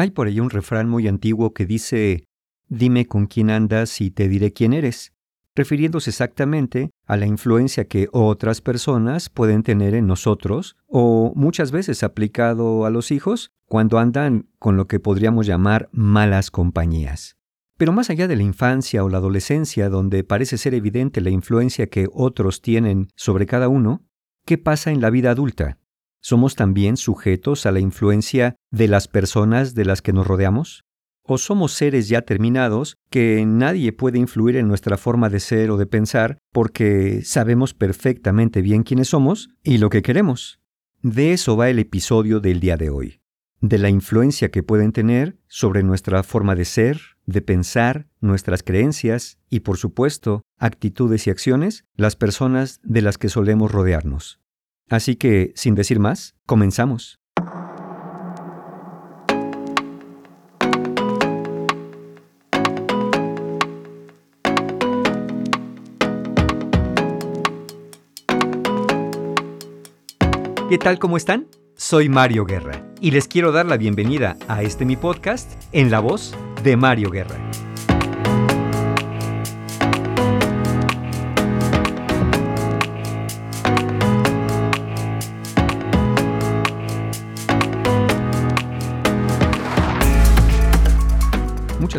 Hay por ahí un refrán muy antiguo que dice, dime con quién andas y te diré quién eres, refiriéndose exactamente a la influencia que otras personas pueden tener en nosotros o muchas veces aplicado a los hijos cuando andan con lo que podríamos llamar malas compañías. Pero más allá de la infancia o la adolescencia, donde parece ser evidente la influencia que otros tienen sobre cada uno, ¿qué pasa en la vida adulta? ¿Somos también sujetos a la influencia de las personas de las que nos rodeamos? ¿O somos seres ya terminados que nadie puede influir en nuestra forma de ser o de pensar porque sabemos perfectamente bien quiénes somos y lo que queremos? De eso va el episodio del día de hoy, de la influencia que pueden tener sobre nuestra forma de ser, de pensar, nuestras creencias y, por supuesto, actitudes y acciones las personas de las que solemos rodearnos. Así que, sin decir más, comenzamos. ¿Qué tal? ¿Cómo están? Soy Mario Guerra y les quiero dar la bienvenida a este mi podcast en la voz de Mario Guerra.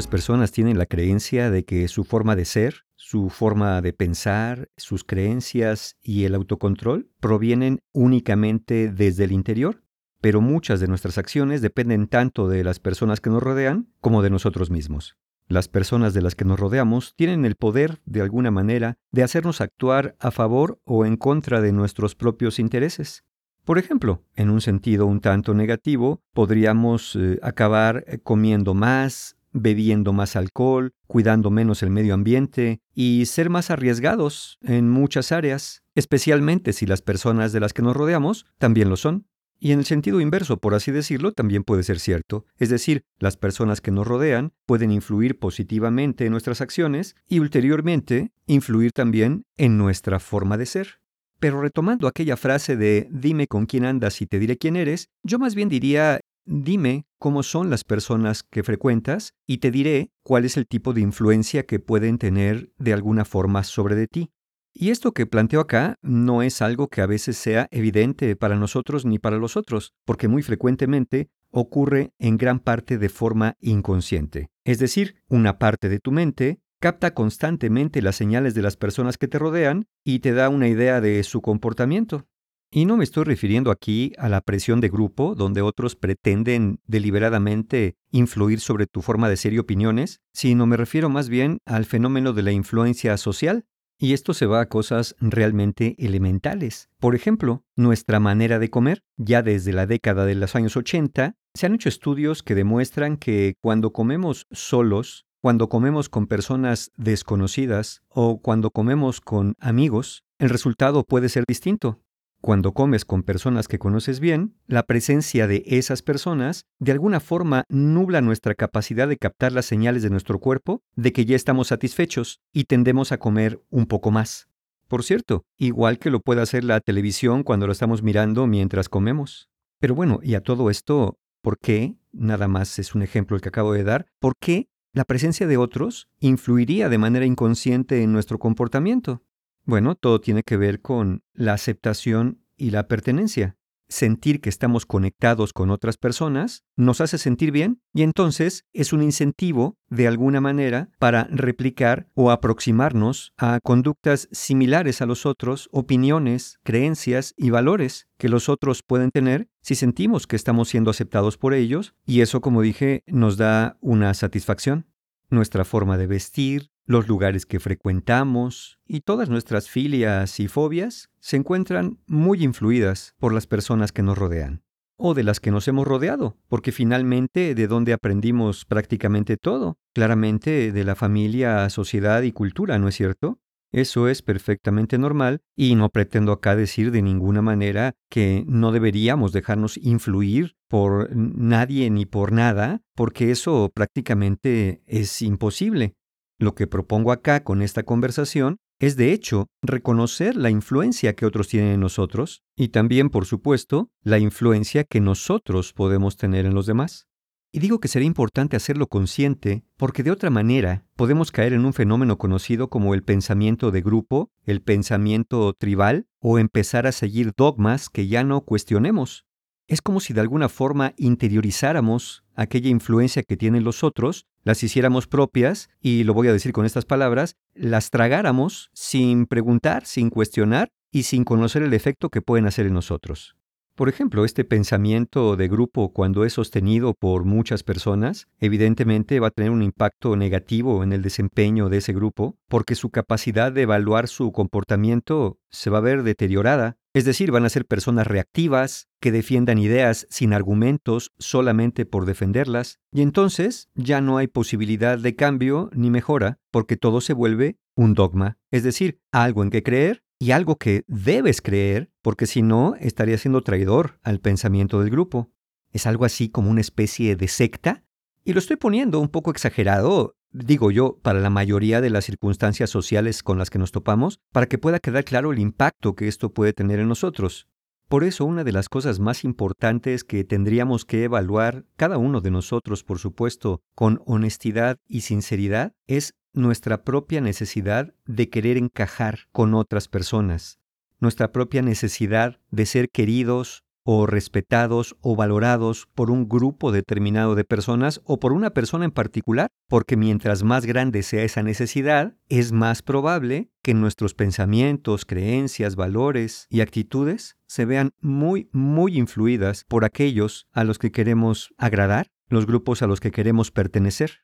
Personas tienen la creencia de que su forma de ser, su forma de pensar, sus creencias y el autocontrol provienen únicamente desde el interior, pero muchas de nuestras acciones dependen tanto de las personas que nos rodean como de nosotros mismos. Las personas de las que nos rodeamos tienen el poder, de alguna manera, de hacernos actuar a favor o en contra de nuestros propios intereses. Por ejemplo, en un sentido un tanto negativo, podríamos eh, acabar eh, comiendo más, bebiendo más alcohol, cuidando menos el medio ambiente y ser más arriesgados en muchas áreas, especialmente si las personas de las que nos rodeamos también lo son. Y en el sentido inverso, por así decirlo, también puede ser cierto. Es decir, las personas que nos rodean pueden influir positivamente en nuestras acciones y ulteriormente influir también en nuestra forma de ser. Pero retomando aquella frase de dime con quién andas y te diré quién eres, yo más bien diría Dime cómo son las personas que frecuentas y te diré cuál es el tipo de influencia que pueden tener de alguna forma sobre de ti. Y esto que planteo acá no es algo que a veces sea evidente para nosotros ni para los otros, porque muy frecuentemente ocurre en gran parte de forma inconsciente. Es decir, una parte de tu mente capta constantemente las señales de las personas que te rodean y te da una idea de su comportamiento. Y no me estoy refiriendo aquí a la presión de grupo, donde otros pretenden deliberadamente influir sobre tu forma de ser y opiniones, sino me refiero más bien al fenómeno de la influencia social. Y esto se va a cosas realmente elementales. Por ejemplo, nuestra manera de comer, ya desde la década de los años 80, se han hecho estudios que demuestran que cuando comemos solos, cuando comemos con personas desconocidas o cuando comemos con amigos, el resultado puede ser distinto. Cuando comes con personas que conoces bien, la presencia de esas personas de alguna forma nubla nuestra capacidad de captar las señales de nuestro cuerpo de que ya estamos satisfechos y tendemos a comer un poco más. Por cierto, igual que lo puede hacer la televisión cuando lo estamos mirando mientras comemos. Pero bueno, y a todo esto, ¿por qué? Nada más es un ejemplo el que acabo de dar. ¿Por qué la presencia de otros influiría de manera inconsciente en nuestro comportamiento? Bueno, todo tiene que ver con la aceptación y la pertenencia. Sentir que estamos conectados con otras personas nos hace sentir bien y entonces es un incentivo, de alguna manera, para replicar o aproximarnos a conductas similares a los otros, opiniones, creencias y valores que los otros pueden tener si sentimos que estamos siendo aceptados por ellos y eso, como dije, nos da una satisfacción. Nuestra forma de vestir, los lugares que frecuentamos y todas nuestras filias y fobias se encuentran muy influidas por las personas que nos rodean o de las que nos hemos rodeado, porque finalmente de dónde aprendimos prácticamente todo, claramente de la familia, sociedad y cultura, ¿no es cierto? Eso es perfectamente normal y no pretendo acá decir de ninguna manera que no deberíamos dejarnos influir por nadie ni por nada, porque eso prácticamente es imposible. Lo que propongo acá con esta conversación es, de hecho, reconocer la influencia que otros tienen en nosotros y también, por supuesto, la influencia que nosotros podemos tener en los demás. Y digo que sería importante hacerlo consciente porque de otra manera podemos caer en un fenómeno conocido como el pensamiento de grupo, el pensamiento tribal o empezar a seguir dogmas que ya no cuestionemos. Es como si de alguna forma interiorizáramos aquella influencia que tienen los otros, las hiciéramos propias, y lo voy a decir con estas palabras, las tragáramos sin preguntar, sin cuestionar y sin conocer el efecto que pueden hacer en nosotros. Por ejemplo, este pensamiento de grupo, cuando es sostenido por muchas personas, evidentemente va a tener un impacto negativo en el desempeño de ese grupo, porque su capacidad de evaluar su comportamiento se va a ver deteriorada. Es decir, van a ser personas reactivas, que defiendan ideas sin argumentos solamente por defenderlas, y entonces ya no hay posibilidad de cambio ni mejora, porque todo se vuelve un dogma, es decir, algo en que creer y algo que debes creer, porque si no, estarías siendo traidor al pensamiento del grupo. Es algo así como una especie de secta. Y lo estoy poniendo un poco exagerado, digo yo, para la mayoría de las circunstancias sociales con las que nos topamos, para que pueda quedar claro el impacto que esto puede tener en nosotros. Por eso una de las cosas más importantes que tendríamos que evaluar, cada uno de nosotros, por supuesto, con honestidad y sinceridad, es nuestra propia necesidad de querer encajar con otras personas, nuestra propia necesidad de ser queridos o respetados o valorados por un grupo determinado de personas o por una persona en particular, porque mientras más grande sea esa necesidad, es más probable que nuestros pensamientos, creencias, valores y actitudes se vean muy, muy influidas por aquellos a los que queremos agradar, los grupos a los que queremos pertenecer.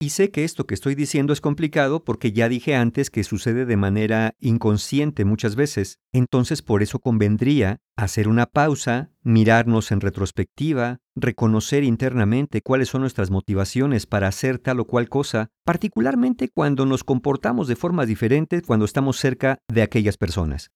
Y sé que esto que estoy diciendo es complicado porque ya dije antes que sucede de manera inconsciente muchas veces. Entonces por eso convendría hacer una pausa, mirarnos en retrospectiva, reconocer internamente cuáles son nuestras motivaciones para hacer tal o cual cosa, particularmente cuando nos comportamos de formas diferentes cuando estamos cerca de aquellas personas.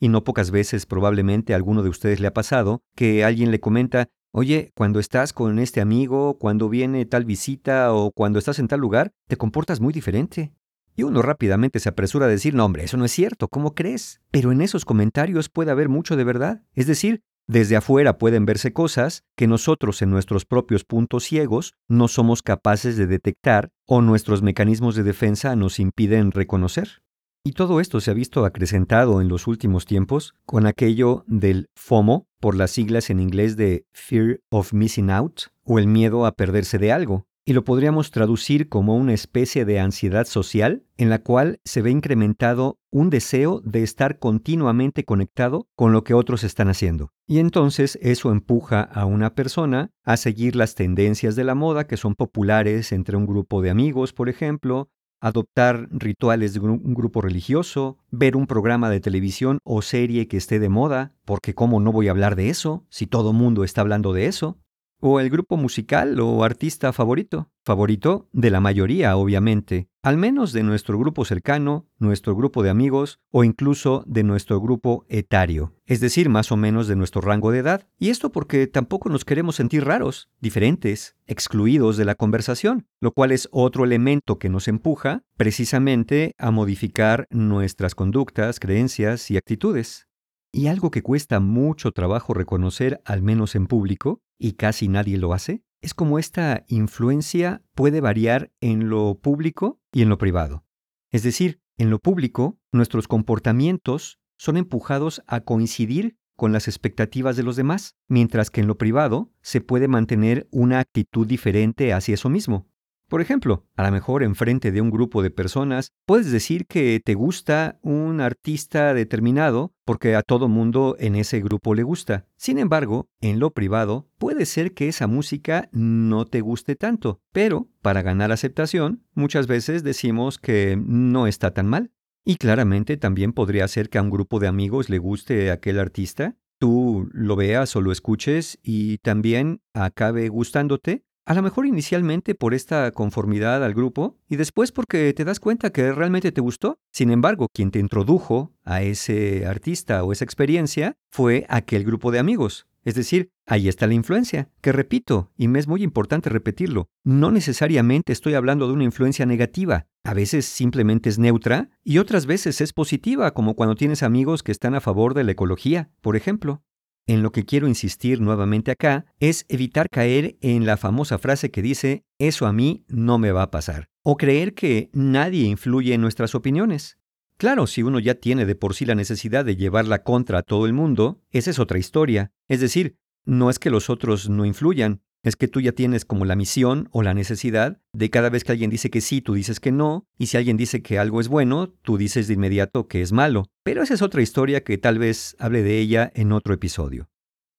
Y no pocas veces probablemente a alguno de ustedes le ha pasado que alguien le comenta, Oye, cuando estás con este amigo, cuando viene tal visita o cuando estás en tal lugar, te comportas muy diferente. Y uno rápidamente se apresura a decir, no hombre, eso no es cierto, ¿cómo crees? Pero en esos comentarios puede haber mucho de verdad. Es decir, desde afuera pueden verse cosas que nosotros en nuestros propios puntos ciegos no somos capaces de detectar o nuestros mecanismos de defensa nos impiden reconocer. Y todo esto se ha visto acrecentado en los últimos tiempos con aquello del FOMO, por las siglas en inglés de Fear of Missing Out, o el miedo a perderse de algo, y lo podríamos traducir como una especie de ansiedad social en la cual se ve incrementado un deseo de estar continuamente conectado con lo que otros están haciendo. Y entonces eso empuja a una persona a seguir las tendencias de la moda que son populares entre un grupo de amigos, por ejemplo, adoptar rituales de un grupo religioso, ver un programa de televisión o serie que esté de moda, porque cómo no voy a hablar de eso si todo mundo está hablando de eso, o el grupo musical o artista favorito, favorito de la mayoría, obviamente, al menos de nuestro grupo cercano, nuestro grupo de amigos o incluso de nuestro grupo etario, es decir, más o menos de nuestro rango de edad. Y esto porque tampoco nos queremos sentir raros, diferentes, excluidos de la conversación, lo cual es otro elemento que nos empuja precisamente a modificar nuestras conductas, creencias y actitudes. Y algo que cuesta mucho trabajo reconocer, al menos en público, y casi nadie lo hace, es como esta influencia puede variar en lo público y en lo privado. Es decir, en lo público, nuestros comportamientos son empujados a coincidir con las expectativas de los demás, mientras que en lo privado se puede mantener una actitud diferente hacia eso mismo. Por ejemplo, a lo mejor enfrente de un grupo de personas puedes decir que te gusta un artista determinado porque a todo mundo en ese grupo le gusta. Sin embargo, en lo privado puede ser que esa música no te guste tanto, pero para ganar aceptación muchas veces decimos que no está tan mal. Y claramente también podría ser que a un grupo de amigos le guste aquel artista, tú lo veas o lo escuches y también acabe gustándote, a lo mejor inicialmente por esta conformidad al grupo y después porque te das cuenta que realmente te gustó. Sin embargo, quien te introdujo a ese artista o esa experiencia fue aquel grupo de amigos. Es decir, ahí está la influencia, que repito, y me es muy importante repetirlo, no necesariamente estoy hablando de una influencia negativa, a veces simplemente es neutra y otras veces es positiva, como cuando tienes amigos que están a favor de la ecología, por ejemplo. En lo que quiero insistir nuevamente acá es evitar caer en la famosa frase que dice, eso a mí no me va a pasar, o creer que nadie influye en nuestras opiniones. Claro, si uno ya tiene de por sí la necesidad de llevarla contra todo el mundo, esa es otra historia. Es decir, no es que los otros no influyan, es que tú ya tienes como la misión o la necesidad de cada vez que alguien dice que sí, tú dices que no, y si alguien dice que algo es bueno, tú dices de inmediato que es malo. Pero esa es otra historia que tal vez hable de ella en otro episodio.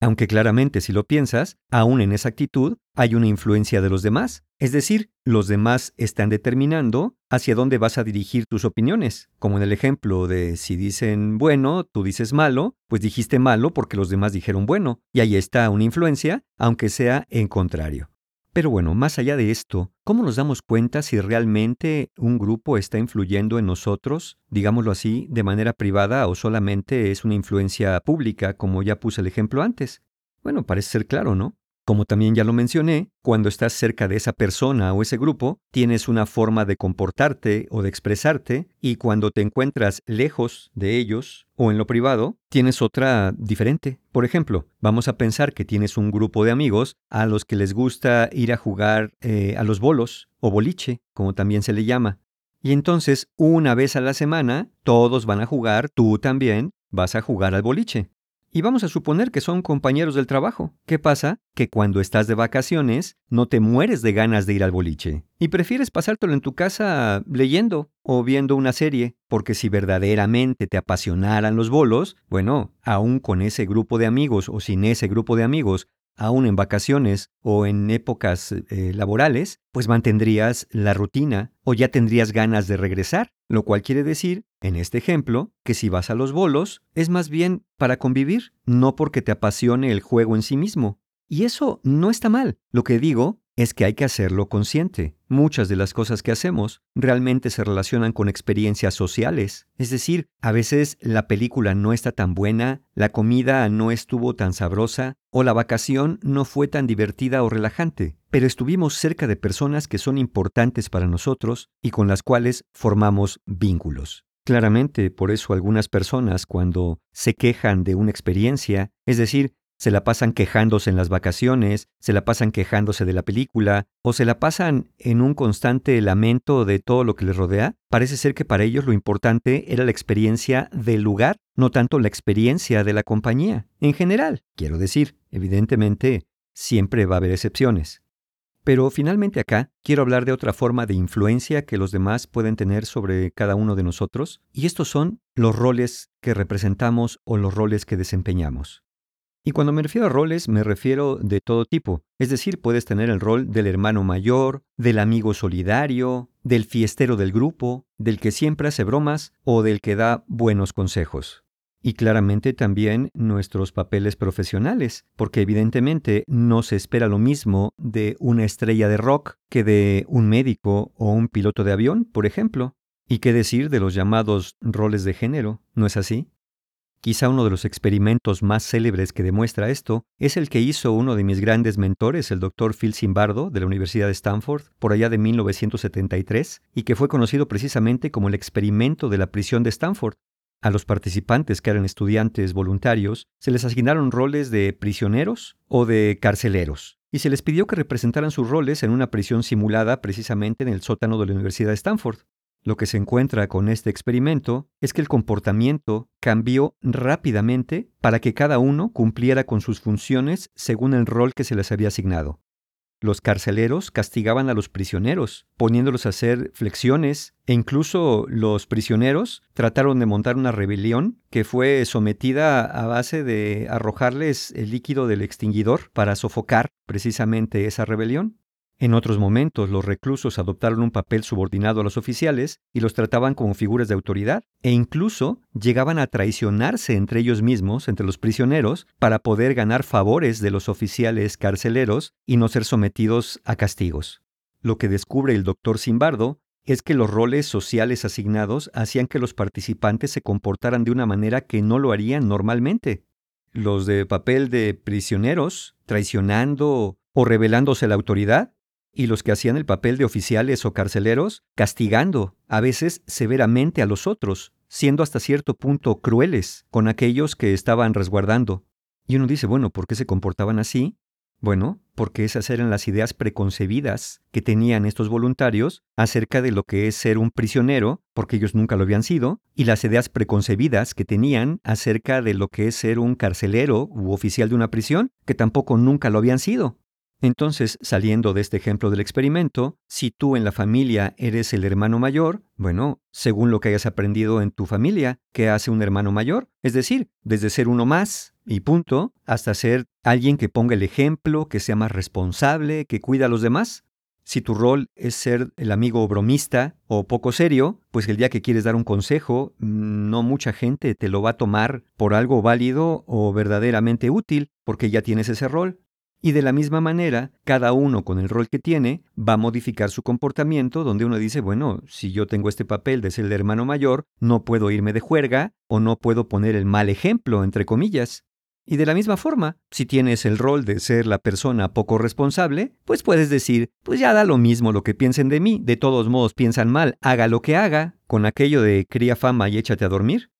Aunque claramente si lo piensas, aún en esa actitud hay una influencia de los demás. Es decir, los demás están determinando hacia dónde vas a dirigir tus opiniones. Como en el ejemplo de si dicen bueno, tú dices malo, pues dijiste malo porque los demás dijeron bueno. Y ahí está una influencia, aunque sea en contrario. Pero bueno, más allá de esto, ¿cómo nos damos cuenta si realmente un grupo está influyendo en nosotros, digámoslo así, de manera privada o solamente es una influencia pública, como ya puse el ejemplo antes? Bueno, parece ser claro, ¿no? Como también ya lo mencioné, cuando estás cerca de esa persona o ese grupo, tienes una forma de comportarte o de expresarte, y cuando te encuentras lejos de ellos o en lo privado, tienes otra diferente. Por ejemplo, vamos a pensar que tienes un grupo de amigos a los que les gusta ir a jugar eh, a los bolos o boliche, como también se le llama. Y entonces, una vez a la semana, todos van a jugar, tú también vas a jugar al boliche. Y vamos a suponer que son compañeros del trabajo. ¿Qué pasa? Que cuando estás de vacaciones no te mueres de ganas de ir al boliche y prefieres pasártelo en tu casa leyendo o viendo una serie, porque si verdaderamente te apasionaran los bolos, bueno, aún con ese grupo de amigos o sin ese grupo de amigos, aún en vacaciones o en épocas eh, laborales, pues mantendrías la rutina o ya tendrías ganas de regresar, lo cual quiere decir, en este ejemplo, que si vas a los bolos es más bien para convivir, no porque te apasione el juego en sí mismo. Y eso no está mal. Lo que digo es que hay que hacerlo consciente. Muchas de las cosas que hacemos realmente se relacionan con experiencias sociales. Es decir, a veces la película no está tan buena, la comida no estuvo tan sabrosa o la vacación no fue tan divertida o relajante, pero estuvimos cerca de personas que son importantes para nosotros y con las cuales formamos vínculos. Claramente, por eso algunas personas cuando se quejan de una experiencia, es decir, se la pasan quejándose en las vacaciones, se la pasan quejándose de la película, o se la pasan en un constante lamento de todo lo que les rodea, parece ser que para ellos lo importante era la experiencia del lugar, no tanto la experiencia de la compañía. En general, quiero decir, evidentemente, siempre va a haber excepciones. Pero finalmente acá quiero hablar de otra forma de influencia que los demás pueden tener sobre cada uno de nosotros, y estos son los roles que representamos o los roles que desempeñamos. Y cuando me refiero a roles, me refiero de todo tipo. Es decir, puedes tener el rol del hermano mayor, del amigo solidario, del fiestero del grupo, del que siempre hace bromas o del que da buenos consejos. Y claramente también nuestros papeles profesionales, porque evidentemente no se espera lo mismo de una estrella de rock que de un médico o un piloto de avión, por ejemplo. ¿Y qué decir de los llamados roles de género? ¿No es así? Quizá uno de los experimentos más célebres que demuestra esto es el que hizo uno de mis grandes mentores, el doctor Phil Zimbardo, de la Universidad de Stanford, por allá de 1973, y que fue conocido precisamente como el experimento de la prisión de Stanford. A los participantes que eran estudiantes voluntarios se les asignaron roles de prisioneros o de carceleros, y se les pidió que representaran sus roles en una prisión simulada precisamente en el sótano de la Universidad de Stanford. Lo que se encuentra con este experimento es que el comportamiento cambió rápidamente para que cada uno cumpliera con sus funciones según el rol que se les había asignado. Los carceleros castigaban a los prisioneros, poniéndolos a hacer flexiones, e incluso los prisioneros trataron de montar una rebelión que fue sometida a base de arrojarles el líquido del extinguidor para sofocar precisamente esa rebelión. En otros momentos, los reclusos adoptaron un papel subordinado a los oficiales y los trataban como figuras de autoridad, e incluso llegaban a traicionarse entre ellos mismos, entre los prisioneros, para poder ganar favores de los oficiales carceleros y no ser sometidos a castigos. Lo que descubre el doctor Simbardo es que los roles sociales asignados hacían que los participantes se comportaran de una manera que no lo harían normalmente. Los de papel de prisioneros, traicionando o rebelándose a la autoridad, y los que hacían el papel de oficiales o carceleros, castigando, a veces severamente a los otros, siendo hasta cierto punto crueles con aquellos que estaban resguardando. Y uno dice, bueno, ¿por qué se comportaban así? Bueno, porque esas eran las ideas preconcebidas que tenían estos voluntarios acerca de lo que es ser un prisionero, porque ellos nunca lo habían sido, y las ideas preconcebidas que tenían acerca de lo que es ser un carcelero u oficial de una prisión, que tampoco nunca lo habían sido. Entonces, saliendo de este ejemplo del experimento, si tú en la familia eres el hermano mayor, bueno, según lo que hayas aprendido en tu familia, ¿qué hace un hermano mayor? Es decir, desde ser uno más y punto, hasta ser alguien que ponga el ejemplo, que sea más responsable, que cuida a los demás. Si tu rol es ser el amigo bromista o poco serio, pues el día que quieres dar un consejo, mm, no mucha gente te lo va a tomar por algo válido o verdaderamente útil, porque ya tienes ese rol. Y de la misma manera, cada uno con el rol que tiene va a modificar su comportamiento donde uno dice, bueno, si yo tengo este papel de ser el hermano mayor, no puedo irme de juerga o no puedo poner el mal ejemplo, entre comillas. Y de la misma forma, si tienes el rol de ser la persona poco responsable, pues puedes decir, pues ya da lo mismo lo que piensen de mí, de todos modos piensan mal, haga lo que haga, con aquello de cría fama y échate a dormir.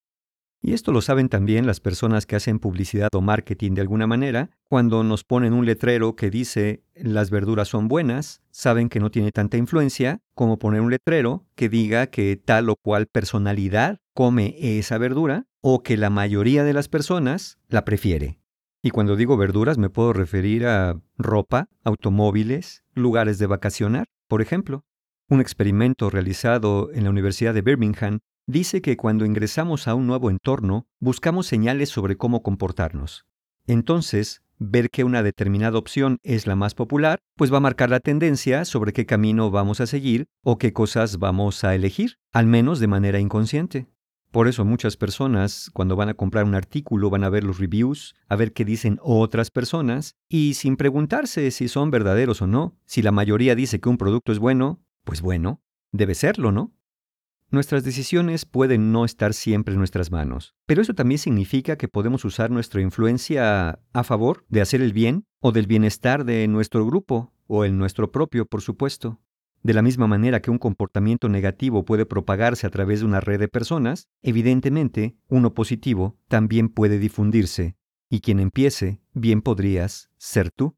Y esto lo saben también las personas que hacen publicidad o marketing de alguna manera, cuando nos ponen un letrero que dice las verduras son buenas, saben que no tiene tanta influencia como poner un letrero que diga que tal o cual personalidad come esa verdura o que la mayoría de las personas la prefiere. Y cuando digo verduras me puedo referir a ropa, automóviles, lugares de vacacionar, por ejemplo. Un experimento realizado en la Universidad de Birmingham dice que cuando ingresamos a un nuevo entorno, buscamos señales sobre cómo comportarnos. Entonces, ver que una determinada opción es la más popular, pues va a marcar la tendencia sobre qué camino vamos a seguir o qué cosas vamos a elegir, al menos de manera inconsciente. Por eso muchas personas, cuando van a comprar un artículo, van a ver los reviews, a ver qué dicen otras personas, y sin preguntarse si son verdaderos o no, si la mayoría dice que un producto es bueno, pues bueno, debe serlo, ¿no? Nuestras decisiones pueden no estar siempre en nuestras manos, pero eso también significa que podemos usar nuestra influencia a favor de hacer el bien o del bienestar de nuestro grupo o el nuestro propio, por supuesto. De la misma manera que un comportamiento negativo puede propagarse a través de una red de personas, evidentemente, uno positivo también puede difundirse, y quien empiece, bien podrías ser tú.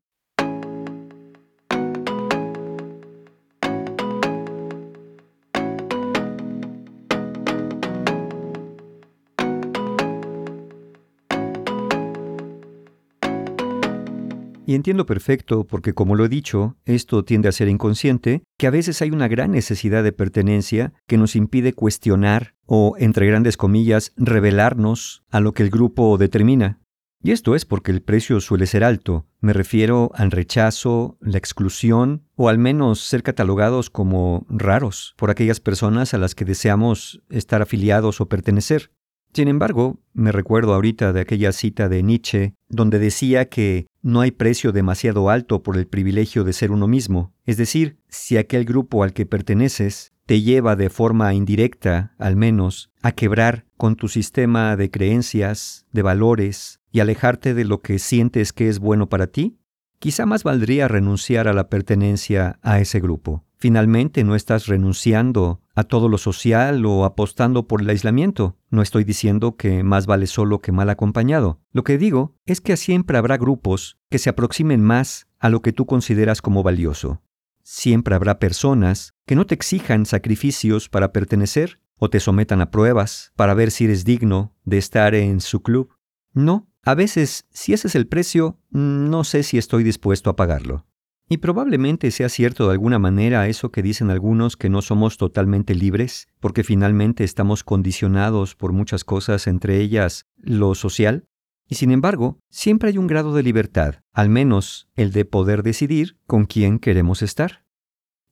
Y entiendo perfecto, porque como lo he dicho, esto tiende a ser inconsciente, que a veces hay una gran necesidad de pertenencia que nos impide cuestionar o, entre grandes comillas, revelarnos a lo que el grupo determina. Y esto es porque el precio suele ser alto. Me refiero al rechazo, la exclusión o al menos ser catalogados como raros por aquellas personas a las que deseamos estar afiliados o pertenecer. Sin embargo, me recuerdo ahorita de aquella cita de Nietzsche, donde decía que no hay precio demasiado alto por el privilegio de ser uno mismo. Es decir, si aquel grupo al que perteneces te lleva de forma indirecta, al menos, a quebrar con tu sistema de creencias, de valores, y alejarte de lo que sientes que es bueno para ti, quizá más valdría renunciar a la pertenencia a ese grupo. Finalmente no estás renunciando a todo lo social o apostando por el aislamiento. No estoy diciendo que más vale solo que mal acompañado. Lo que digo es que siempre habrá grupos que se aproximen más a lo que tú consideras como valioso. Siempre habrá personas que no te exijan sacrificios para pertenecer o te sometan a pruebas para ver si eres digno de estar en su club. No, a veces, si ese es el precio, no sé si estoy dispuesto a pagarlo. Y probablemente sea cierto de alguna manera eso que dicen algunos que no somos totalmente libres, porque finalmente estamos condicionados por muchas cosas, entre ellas lo social. Y sin embargo, siempre hay un grado de libertad, al menos el de poder decidir con quién queremos estar.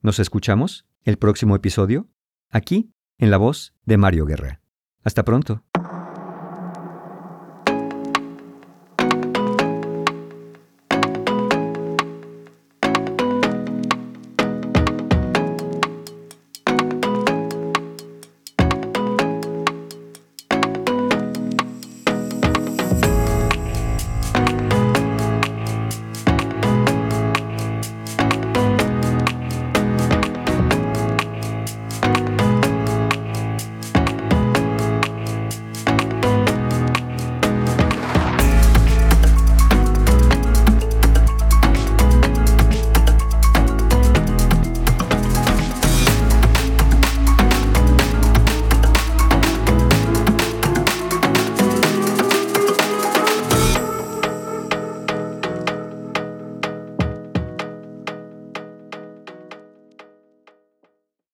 ¿Nos escuchamos? El próximo episodio, aquí, en la voz de Mario Guerra. Hasta pronto.